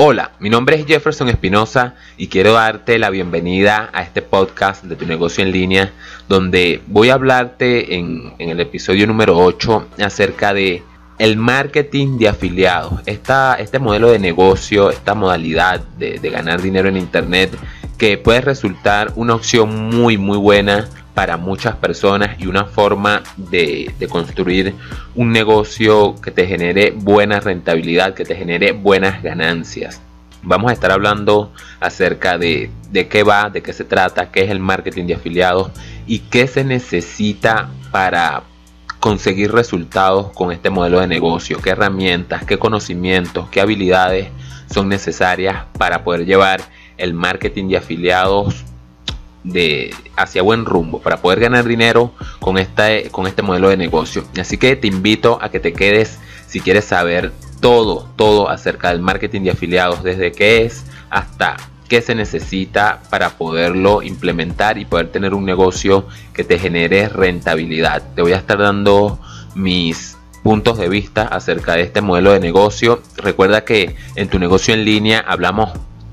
Hola, mi nombre es Jefferson Espinosa y quiero darte la bienvenida a este podcast de tu negocio en línea, donde voy a hablarte en, el episodio número 8 acerca de el marketing de afiliados. este modelo de negocio, esta modalidad de, ganar dinero en internet que puede resultar una opción muy muy buena para muchas personas y una forma de, de, construir un negocio que te genere buena rentabilidad, que te genere buenas ganancias. Vamos a estar hablando acerca de, de qué va, de qué se trata, qué es el marketing de afiliados y qué se necesita para conseguir resultados con este modelo de negocio, qué herramientas, qué conocimientos, qué habilidades son necesarias para poder llevar el marketing de afiliados de hacia buen rumbo para poder ganar dinero con, esta, con este modelo de negocio. Así que te invito a que te quedes si quieres saber todo, todo acerca del marketing de afiliados, desde qué es hasta qué se necesita para poderlo implementar y poder tener un negocio que te genere rentabilidad. Te voy a estar dando mis puntos de vista acerca de este modelo de negocio. Recuerda que en tu negocio en línea hablamos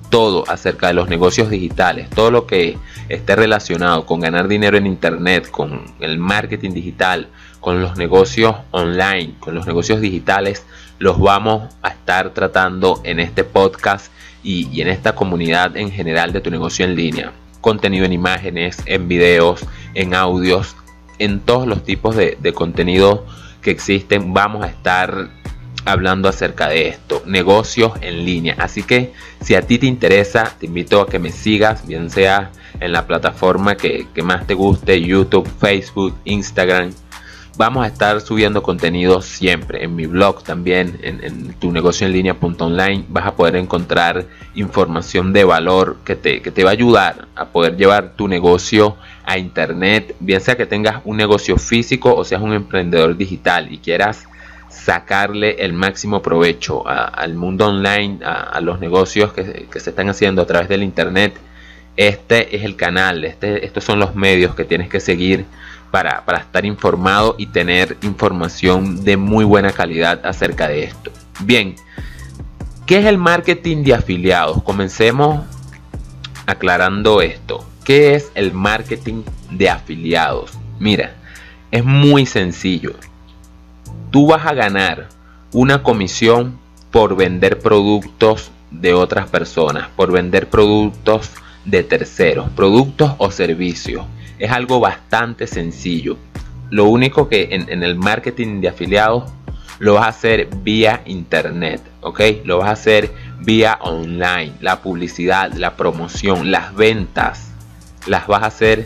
todo acerca de los negocios digitales, todo lo que esté relacionado con ganar dinero en internet, con el marketing digital, con los negocios online, con los negocios digitales, los vamos a estar tratando en este podcast y, en esta comunidad en general de tu negocio en línea. Contenido en imágenes, en videos, en audios, en todos los tipos de, contenido que existen, vamos a estar hablando acerca de esto, negocios en línea. Así que si a ti te interesa, te invito a que me sigas, bien sea en la plataforma que, más te guste, YouTube, Facebook, Instagram. Vamos a estar subiendo contenido siempre en mi blog también, en, tu negocio en línea.online. Vas a poder encontrar información de valor que te, que va a ayudar a poder llevar tu negocio a internet, bien sea que tengas un negocio físico o seas un emprendedor digital y quieras sacarle el máximo provecho al mundo online, a, los negocios que, se están haciendo a través del internet. Este es el canal, este, estos son los medios que tienes que seguir para, estar informado y tener información de muy buena calidad acerca de esto. Bien, ¿qué es el marketing de afiliados? Comencemos aclarando esto. ¿Qué es el marketing de afiliados? Mira, es muy sencillo tú vas a ganar una comisión por vender productos de otras personas, por vender productos de terceros, productos o servicios. Es algo bastante sencillo. Lo único que en, el marketing de afiliados lo vas a hacer vía internet, ¿ok? Lo vas a hacer vía online. La publicidad, la promoción, las ventas, las vas a hacer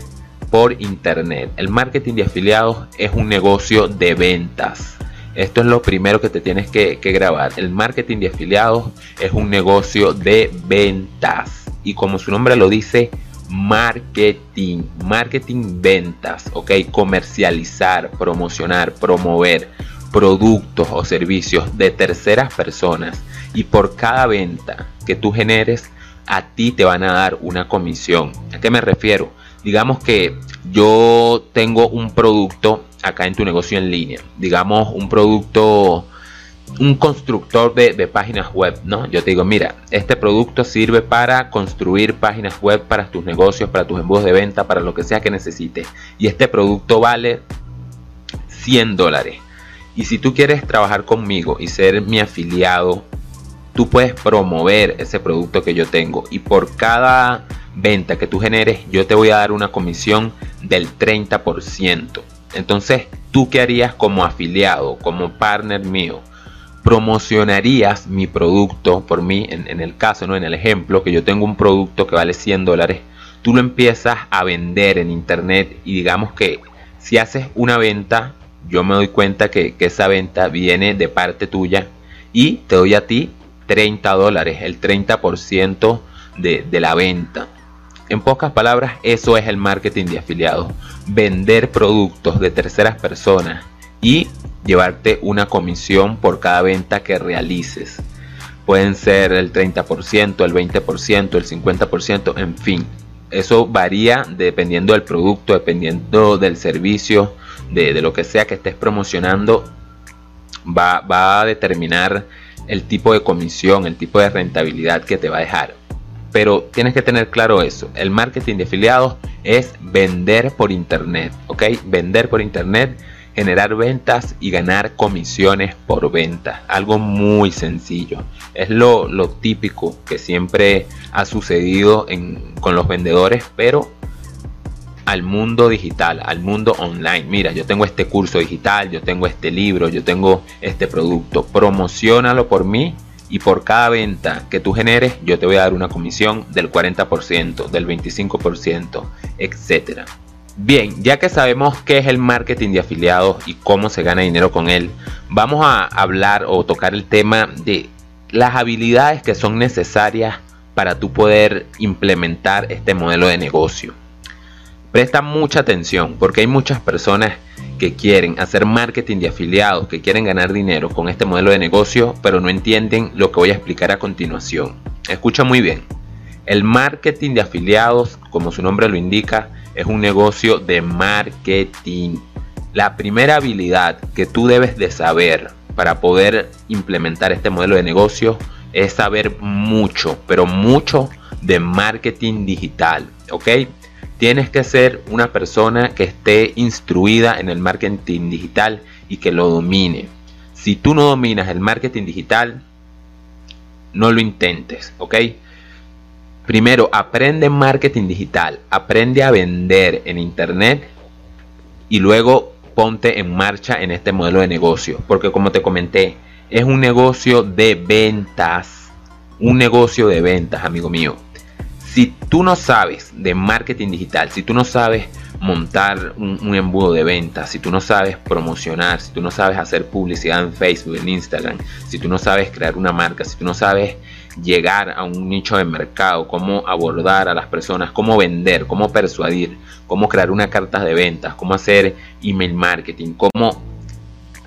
por internet. El marketing de afiliados es un negocio de ventas. Esto es lo primero que te tienes que, grabar. El marketing de afiliados es un negocio de ventas. Y como su nombre lo dice, marketing, marketing ventas, ok, comercializar, promocionar, promover productos o servicios de terceras personas y por cada venta que tú generes a ti te van a dar una comisión. ¿A qué me refiero? Digamos que yo tengo un producto acá en tu negocio en línea. Digamos un producto, un constructor de, páginas web, ¿no? Yo te digo, mira, este producto sirve para construir páginas web para tus negocios, para tus embudos de venta, para lo que sea que necesites. Y este producto vale 100 dólares. Y si tú quieres trabajar conmigo y ser mi afiliado, tú puedes promover ese producto que yo tengo. Y por cada venta que tú generes, yo te voy a dar una comisión del 30%. Entonces, ¿tú qué harías como afiliado, como partner mío? Promocionarías mi producto por mí, en, el caso, ¿no? en el ejemplo, que yo tengo un producto que vale 100 dólares, tú lo empiezas a vender en internet y digamos que si haces una venta, yo me doy cuenta que, esa venta viene de parte tuya y te doy a ti 30 dólares, el 30% de, de la venta. En pocas palabras, eso es el marketing de afiliados. Vender productos de terceras personas y llevarte una comisión por cada venta que realices. pueden ser el 30%, el 20%, el 50%, en fin. Eso varía dependiendo del producto, dependiendo del servicio, de, lo que sea que estés promocionando, va, va a determinar el tipo de comisión, el tipo de rentabilidad que te va a dejar. Pero tienes que tener claro eso. El marketing de afiliados es vender por internet, ¿ok? Vender por internet, generar ventas y ganar comisiones por venta. Algo muy sencillo. Es lo, típico que siempre ha sucedido con los vendedores, pero al mundo digital, al mundo online. Mira, yo tengo este curso digital, yo tengo este libro, yo tengo este producto. Promocionalo por mí y por cada venta que tú generes yo te voy a dar una comisión del 40%, del 25%, etcétera. Bien, ya que sabemos qué es el marketing de afiliados y cómo se gana dinero con él, vamos a hablar o tocar el tema de las habilidades que son necesarias para tú poder implementar este modelo de negocio. Presta mucha atención porque hay muchas personas que quieren hacer marketing de afiliados, que quieren ganar dinero con este modelo de negocio, pero no entienden lo que voy a explicar a continuación. Escucha muy bien. El marketing de afiliados, como su nombre lo indica, es un negocio de marketing. La primera habilidad que tú debes de saber para poder implementar este modelo de negocio es saber mucho, pero mucho de marketing digital, ¿ok? Tienes que ser una persona que esté instruida en el marketing digital y que lo domine. Si tú no dominas el marketing digital, no lo intentes, ¿ok? Primero, aprende marketing digital, aprende a vender en internet y luego ponte en marcha en este modelo de negocio. Porque como te comenté, es un negocio de ventas. Un negocio de ventas, amigo mío. Si tú no sabes de marketing digital, si tú no sabes montar un, embudo de ventas, si tú no sabes promocionar, si tú no sabes hacer publicidad en Facebook, en Instagram, si tú no sabes crear una marca, si tú no sabes llegar a un nicho de mercado, cómo abordar a las personas, cómo vender, cómo persuadir, cómo crear una carta de ventas, cómo hacer email marketing, cómo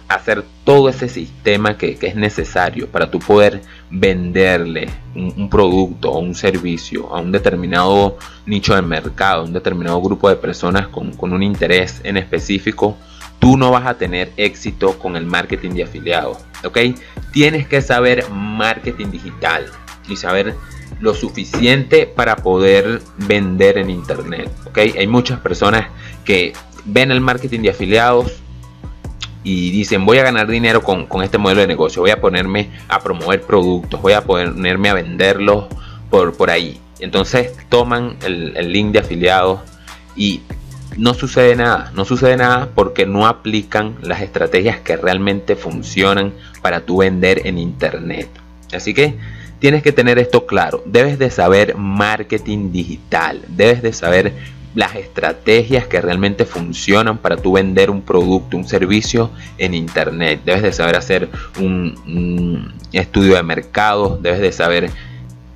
hacer todo ese sistema que, es necesario para tu poder venderle un, producto o un servicio a un determinado nicho de mercado, a un determinado grupo de personas con, con un interés en específico, tú no vas a tener éxito con el marketing de afiliados. ¿Ok? Tienes que saber marketing digital y saber lo suficiente para poder vender en internet. ¿Ok? Hay muchas personas que ven el marketing de afiliados y dicen voy a ganar dinero con, este modelo de negocio, voy a ponerme a promover productos, voy a ponerme a venderlos por, por ahí. Entonces toman el, el link de afiliados y no sucede nada, no sucede nada porque no aplican las estrategias que realmente funcionan para tu vender en internet. Así que tienes que tener esto claro, debes de saber marketing digital, debes de saber las estrategias que realmente funcionan para tú vender un producto, un servicio en internet. Debes de saber hacer un, un estudio de mercado, debes de saber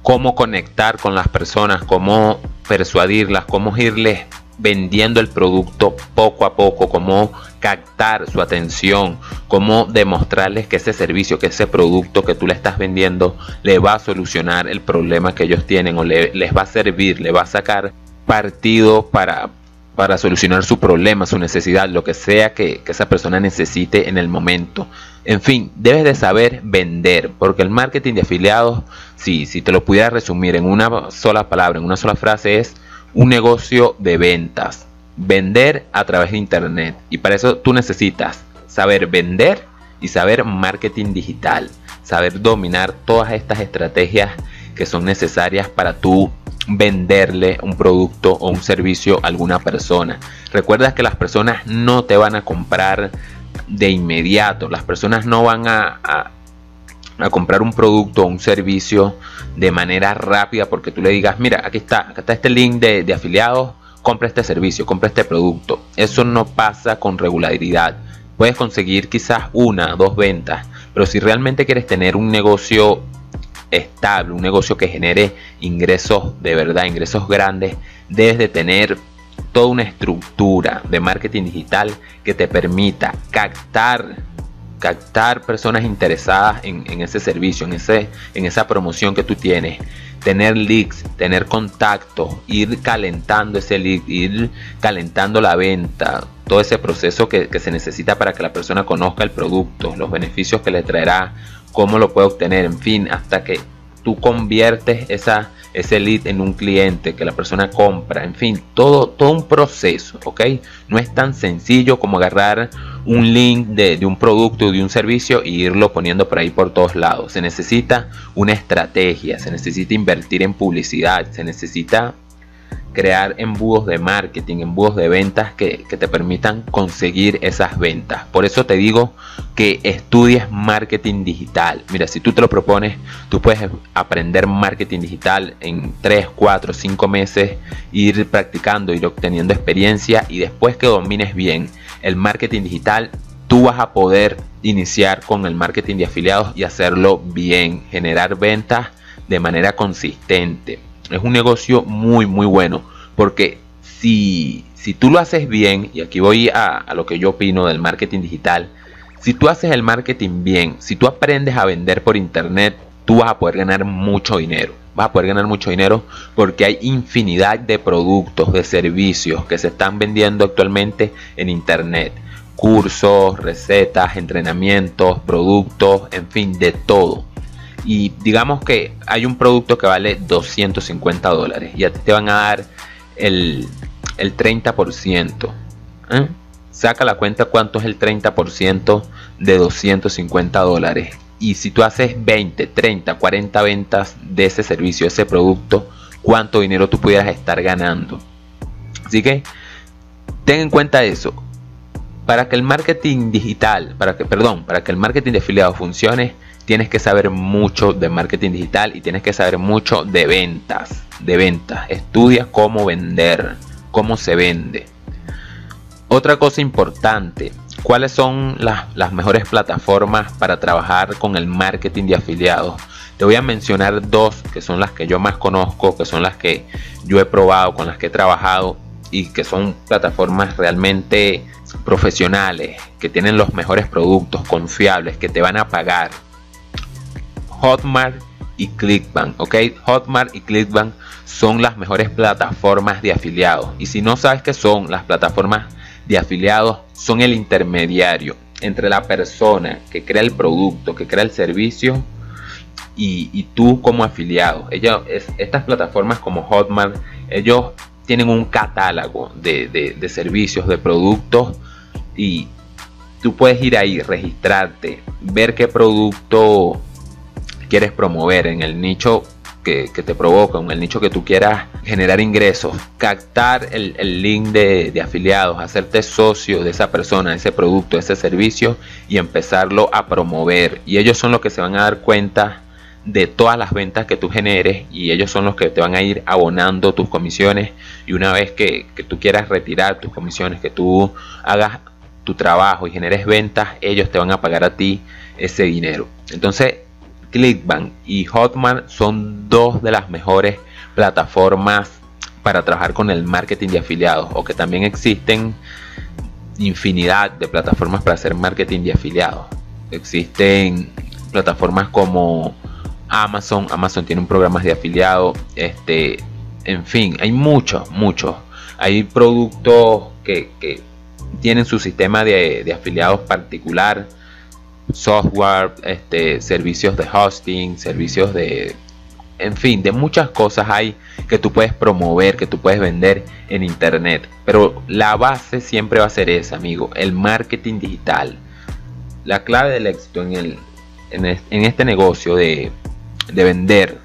cómo conectar con las personas, cómo persuadirlas, cómo irles vendiendo el producto poco a poco, cómo captar su atención, cómo demostrarles que ese servicio, que ese producto que tú le estás vendiendo le va a solucionar el problema que ellos tienen o les va a servir, le va a sacar partido para, para solucionar su problema, su necesidad, lo que sea que, esa persona necesite en el momento. En fin, debes de saber vender, porque el marketing de afiliados, si, si te lo pudiera resumir en una sola palabra, en una sola frase, es un negocio de ventas. Vender a través de Internet. Y para eso tú necesitas saber vender y saber marketing digital. Saber dominar todas estas estrategias que son necesarias para tú venderle un producto o un servicio a alguna persona. Recuerda que las personas no te van a comprar de inmediato. Las personas no van a, a comprar un producto o un servicio de manera rápida porque tú le digas, mira, aquí está, acá está este link de, afiliados, compra este servicio, compra este producto. Eso no pasa con regularidad. Puedes conseguir quizás una, dos ventas, pero si realmente quieres tener un negocio estable, un negocio que genere ingresos de verdad, ingresos grandes, debes de tener toda una estructura de marketing digital que te permita captar captar personas interesadas en, ese servicio, en, ese, en esa promoción que tú tienes, tener leads, tener contacto, ir calentando ese lead, ir calentando la venta, todo ese proceso que, que, se necesita para que la persona conozca el producto, los beneficios que le traerá, cómo lo puede obtener, en fin, hasta que tú conviertes esa, ese lead en un cliente, que la persona compra, en fin, todo, todo un proceso, ¿ok? No es tan sencillo como agarrar un link de, de un producto, de un servicio e irlo poniendo por ahí por todos lados. Se necesita una estrategia, se necesita invertir en publicidad, se necesita crear embudos de marketing, embudos de ventas que, te permitan conseguir esas ventas. Por eso te digo que estudies marketing digital. Mira, si tú te lo propones, tú puedes aprender marketing digital en 3, 4, 5 meses, ir practicando, ir obteniendo experiencia y después que domines bien el marketing digital, tú vas a poder iniciar con el marketing de afiliados y hacerlo bien, generar ventas de manera consistente es un negocio muy, muy bueno. Porque si, si tú lo haces bien, y aquí voy a, a lo que yo opino del marketing digital, si tú haces el marketing bien, si tú aprendes a vender por internet, tú vas a poder ganar mucho dinero. Vas a poder ganar mucho dinero porque hay infinidad de productos, de servicios que se están vendiendo actualmente en internet. Cursos, recetas, entrenamientos, productos, en fin, de todo y digamos que hay un producto que vale 250 dólares y a ti te van a dar el, 30%. ¿eh? Saca la cuenta cuánto es el 30% de 250 dólares. Y si tú haces 20, 30, 40 ventas de ese servicio, ese producto, cuánto dinero tú pudieras estar ganando. Así que ten en cuenta eso. Para que el marketing digital, para que, perdón, para que el marketing de afiliados funcione, tienes que saber mucho de marketing digital y tienes que saber mucho de ventas. De ventas. Estudia cómo vender, cómo se vende. Otra cosa importante, ¿cuáles son las, las mejores plataformas para trabajar con el marketing de afiliados? Te voy a mencionar dos que son las que yo más conozco, que son las que yo he probado, con las que he trabajado y que son plataformas realmente profesionales, que tienen los mejores productos, confiables, que te van a pagar Hotmart y Clickbank, ¿ok? Hotmart y Clickbank son las mejores plataformas de afiliados. Y si no sabes qué son las plataformas de afiliados, son el intermediario entre la persona que crea el producto, que crea el servicio y, tú como afiliado. Estas plataformas como Hotmart, ellos tienen un catálogo de, de servicios, de productos y tú puedes ir ahí, registrarte, ver qué producto quieres promover, en el nicho que, te provoca, en el nicho que tú quieras generar ingresos, captar el, link de, afiliados, hacerte socio de esa persona, ese producto, ese servicio y empezarlo a promover. Y ellos son los que se van a dar cuenta de todas las ventas que tú generes y ellos son los que te van a ir abonando tus comisiones y una vez que tú quieras retirar tus comisiones, que tú hagas tu trabajo y generes ventas, ellos te van a pagar a ti ese dinero. Entonces Clickbank y Hotmart son dos de las mejores plataformas para trabajar con el marketing de afiliados o que también existen infinidad de plataformas para hacer marketing de afiliados. Existen plataformas como Amazon, Amazon tiene un programa de afiliados, este, en fin, hay muchos, muchos. Hay productos que, tienen su sistema de, de afiliados particular software, este, servicios de hosting, servicios de, en fin, de muchas cosas hay que tú puedes promover, que tú puedes vender en internet. Pero la base siempre va a ser esa, amigo, el marketing digital. La clave del éxito en, el, en, este negocio de, de vender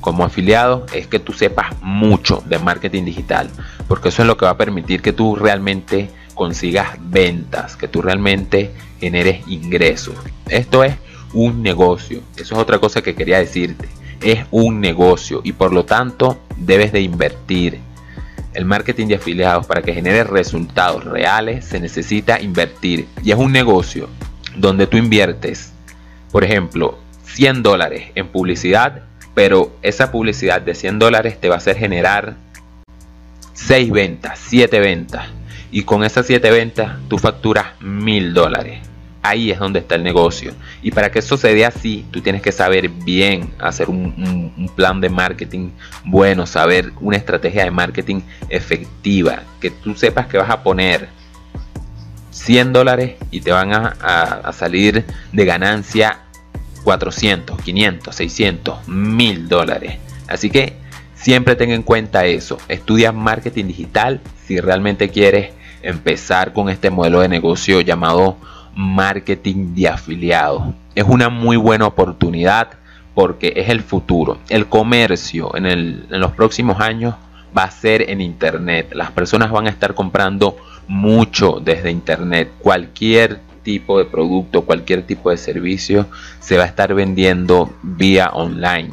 como afiliado es que tú sepas mucho de marketing digital, porque eso es lo que va a permitir que tú realmente consigas ventas, que tú realmente generes ingresos. Esto es un negocio. Eso es otra cosa que quería decirte. Es un negocio y por lo tanto debes de invertir. El marketing de afiliados para que genere resultados reales se necesita invertir. Y es un negocio donde tú inviertes, por ejemplo, 100 dólares en publicidad, pero esa publicidad de 100 dólares te va a hacer generar 6 ventas, 7 ventas. Y con esas 7 ventas tú facturas 1000 dólares Ahí es donde está el negocio. Y para que eso se dé así, tú tienes que saber bien hacer un, un, plan de marketing bueno, saber una estrategia de marketing efectiva, que tú sepas que vas a poner 100 dólares y te van a, a salir de ganancia 400, 500, 600, 1000 dólares. Así que siempre ten en cuenta eso. Estudia marketing digital si realmente quieres empezar con este modelo de negocio llamado marketing de afiliados. Es una muy buena oportunidad porque es el futuro. El comercio en, en, los próximos años va a ser en Internet. Las personas van a estar comprando mucho desde Internet. Cualquier tipo de producto, cualquier tipo de servicio se va a estar vendiendo vía online.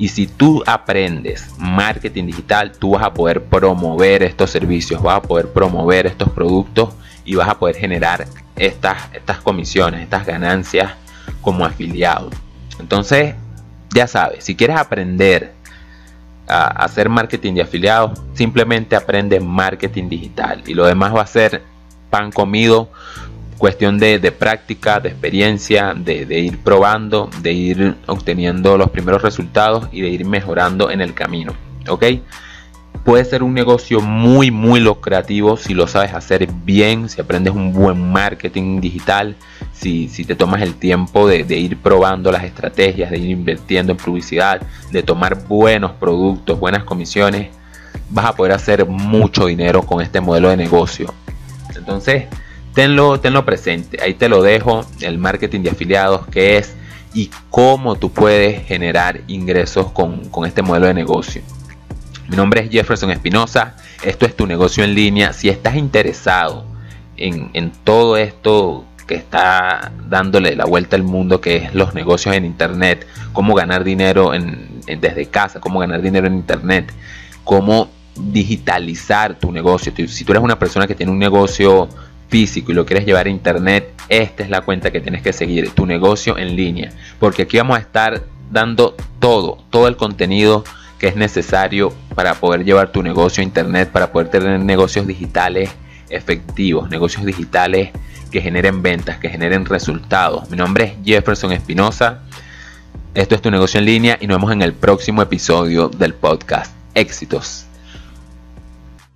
Y si tú aprendes marketing digital, tú vas a poder promover estos servicios, vas a poder promover estos productos y vas a poder generar estas, estas comisiones, estas ganancias como afiliado. Entonces, ya sabes, si quieres aprender a hacer marketing de afiliados, simplemente aprende marketing digital y lo demás va a ser pan comido, cuestión de, práctica, de experiencia, de, de, ir probando, de ir obteniendo los primeros resultados y de ir mejorando en el camino. ¿Ok? Puede ser un negocio muy, muy lucrativo si lo sabes hacer bien, si aprendes un buen marketing digital, si, te tomas el tiempo de, ir probando las estrategias, de ir invirtiendo en publicidad, de tomar buenos productos, buenas comisiones, vas a poder hacer mucho dinero con este modelo de negocio. Entonces, tenlo, tenlo presente, ahí te lo dejo, el marketing de afiliados, que es y cómo tú puedes generar ingresos con, con este modelo de negocio. Mi nombre es Jefferson Espinosa, esto es tu negocio en línea. Si estás interesado en, todo esto que está dándole la vuelta al mundo, que es los negocios en Internet, cómo ganar dinero desde casa, cómo ganar dinero en Internet, cómo digitalizar tu negocio. Si tú eres una persona que tiene un negocio físico y lo quieres llevar a internet, esta es la cuenta que tienes que seguir, tu negocio en línea, porque aquí vamos a estar dando todo, todo el contenido que es necesario para poder llevar tu negocio a internet, para poder tener negocios digitales efectivos, negocios digitales que generen ventas, que generen resultados. Mi nombre es Jefferson Espinosa. Esto es tu negocio en línea y nos vemos en el próximo episodio del podcast. Éxitos.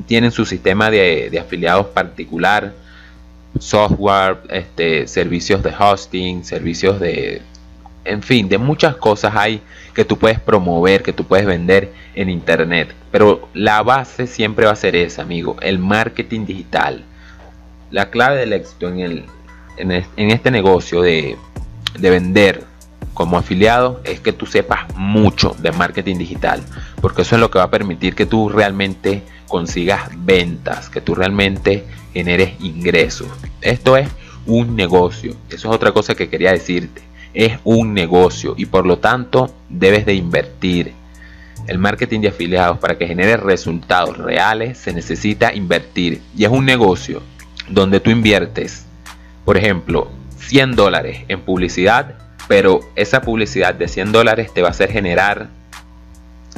Tienen su sistema de, afiliados particular, software, este, servicios de hosting, servicios de, en fin, de muchas cosas hay que tú puedes promover, que tú puedes vender en internet. Pero la base siempre va a ser esa, amigo, el marketing digital. La clave del éxito en, el, en, este negocio de, de vender como afiliado es que tú sepas mucho de marketing digital, porque eso es lo que va a permitir que tú realmente consigas ventas, que tú realmente generes ingresos. Esto es un negocio, eso es otra cosa que quería decirte es un negocio y por lo tanto debes de invertir. El marketing de afiliados para que genere resultados reales se necesita invertir y es un negocio donde tú inviertes, por ejemplo, 100 dólares en publicidad, pero esa publicidad de 100 dólares te va a hacer generar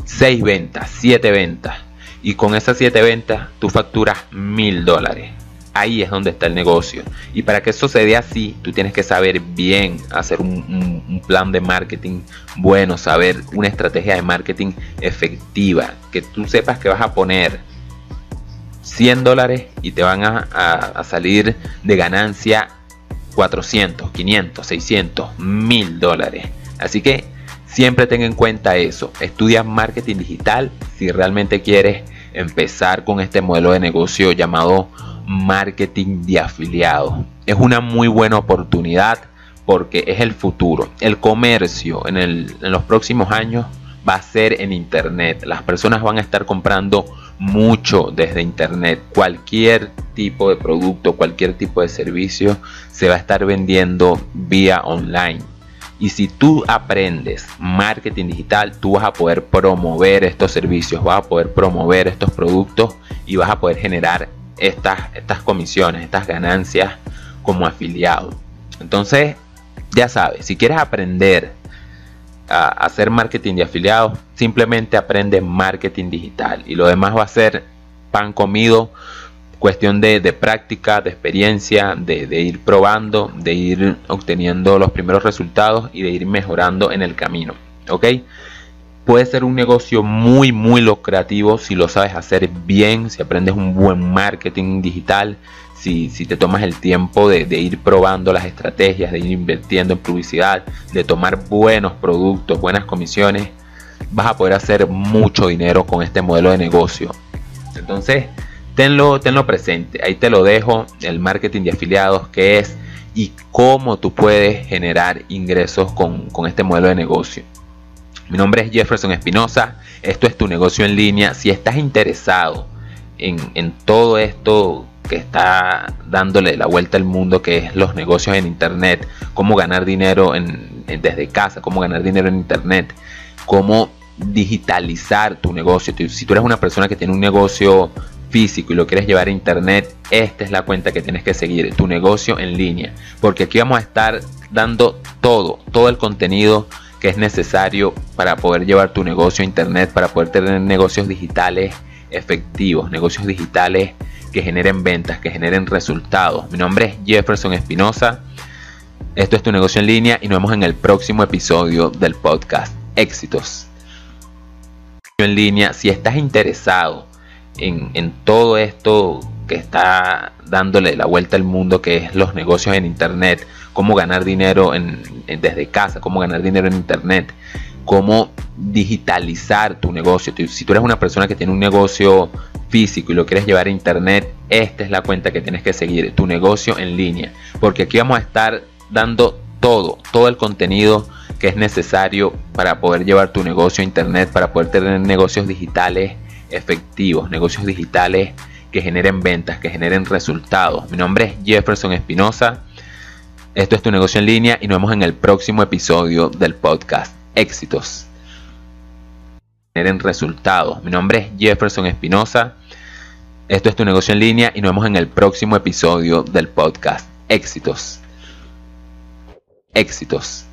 6 ventas, 7 ventas y con esas 7 ventas tú facturas 1000 dólares. Ahí es donde está el negocio. Y para que eso se dé así, tú tienes que saber bien hacer un, plan de marketing bueno, saber una estrategia de marketing efectiva, que tú sepas que vas a poner 100 dólares y te van a, salir de ganancia 400, 500, 600, 1000 dólares. Así que siempre ten en cuenta eso. Estudia marketing digital si realmente quieres empezar con este modelo de negocio llamado marketing de afiliados. Es una muy buena oportunidad porque es el futuro. El comercio en, en los próximos años va a ser en Internet. Las personas van a estar comprando mucho desde Internet. Cualquier tipo de producto, cualquier tipo de servicio se va a estar vendiendo vía online. Y si tú aprendes marketing digital, tú vas a poder promover estos servicios, vas a poder promover estos productos y vas a poder generar estas, estas comisiones, estas ganancias como afiliado. Entonces, ya sabes, si quieres aprender a hacer marketing de afiliados, simplemente aprende marketing digital y lo demás va a ser pan comido, cuestión de, práctica, de experiencia, de, de, ir probando, de ir obteniendo los primeros resultados y de ir mejorando en el camino. ¿Ok? Puede ser un negocio muy, muy lucrativo si lo sabes hacer bien, si aprendes un buen marketing digital, si, te tomas el tiempo de, ir probando las estrategias, de ir invirtiendo en publicidad, de tomar buenos productos, buenas comisiones, vas a poder hacer mucho dinero con este modelo de negocio. Entonces, tenlo, tenlo presente. Ahí te lo dejo, el marketing de afiliados, qué es y cómo tú puedes generar ingresos con, con este modelo de negocio. Mi nombre es Jefferson Espinosa, esto es tu negocio en línea. Si estás interesado en, en, todo esto que está dándole la vuelta al mundo, que es los negocios en Internet, cómo ganar dinero en, desde casa, cómo ganar dinero en Internet, cómo digitalizar tu negocio. Si tú eres una persona que tiene un negocio físico y lo quieres llevar a internet, esta es la cuenta que tienes que seguir, tu negocio en línea. Porque aquí vamos a estar dando todo, todo el contenido que es necesario para poder llevar tu negocio a internet, para poder tener negocios digitales efectivos, negocios digitales que generen ventas, que generen resultados. Mi nombre es Jefferson Espinosa. Esto es tu negocio en línea y nos vemos en el próximo episodio del podcast. Éxitos. En línea, si estás interesado en, todo esto que está dándole la vuelta al mundo, que es los negocios en Internet, cómo ganar dinero en, desde casa, cómo ganar dinero en Internet, cómo digitalizar tu negocio. Si tú eres una persona que tiene un negocio físico y lo quieres llevar a Internet, esta es la cuenta que tienes que seguir, tu negocio en línea, porque aquí vamos a estar dando todo, todo el contenido que es necesario para poder llevar tu negocio a Internet, para poder tener negocios digitales efectivos, negocios digitales que generen ventas, que generen resultados. Mi nombre es Jefferson Espinosa. Esto es tu negocio en línea y nos vemos en el próximo episodio del podcast. Éxitos. Generen resultados. Mi nombre es Jefferson Espinosa. Esto es tu negocio en línea y nos vemos en el próximo episodio del podcast. Éxitos. Éxitos.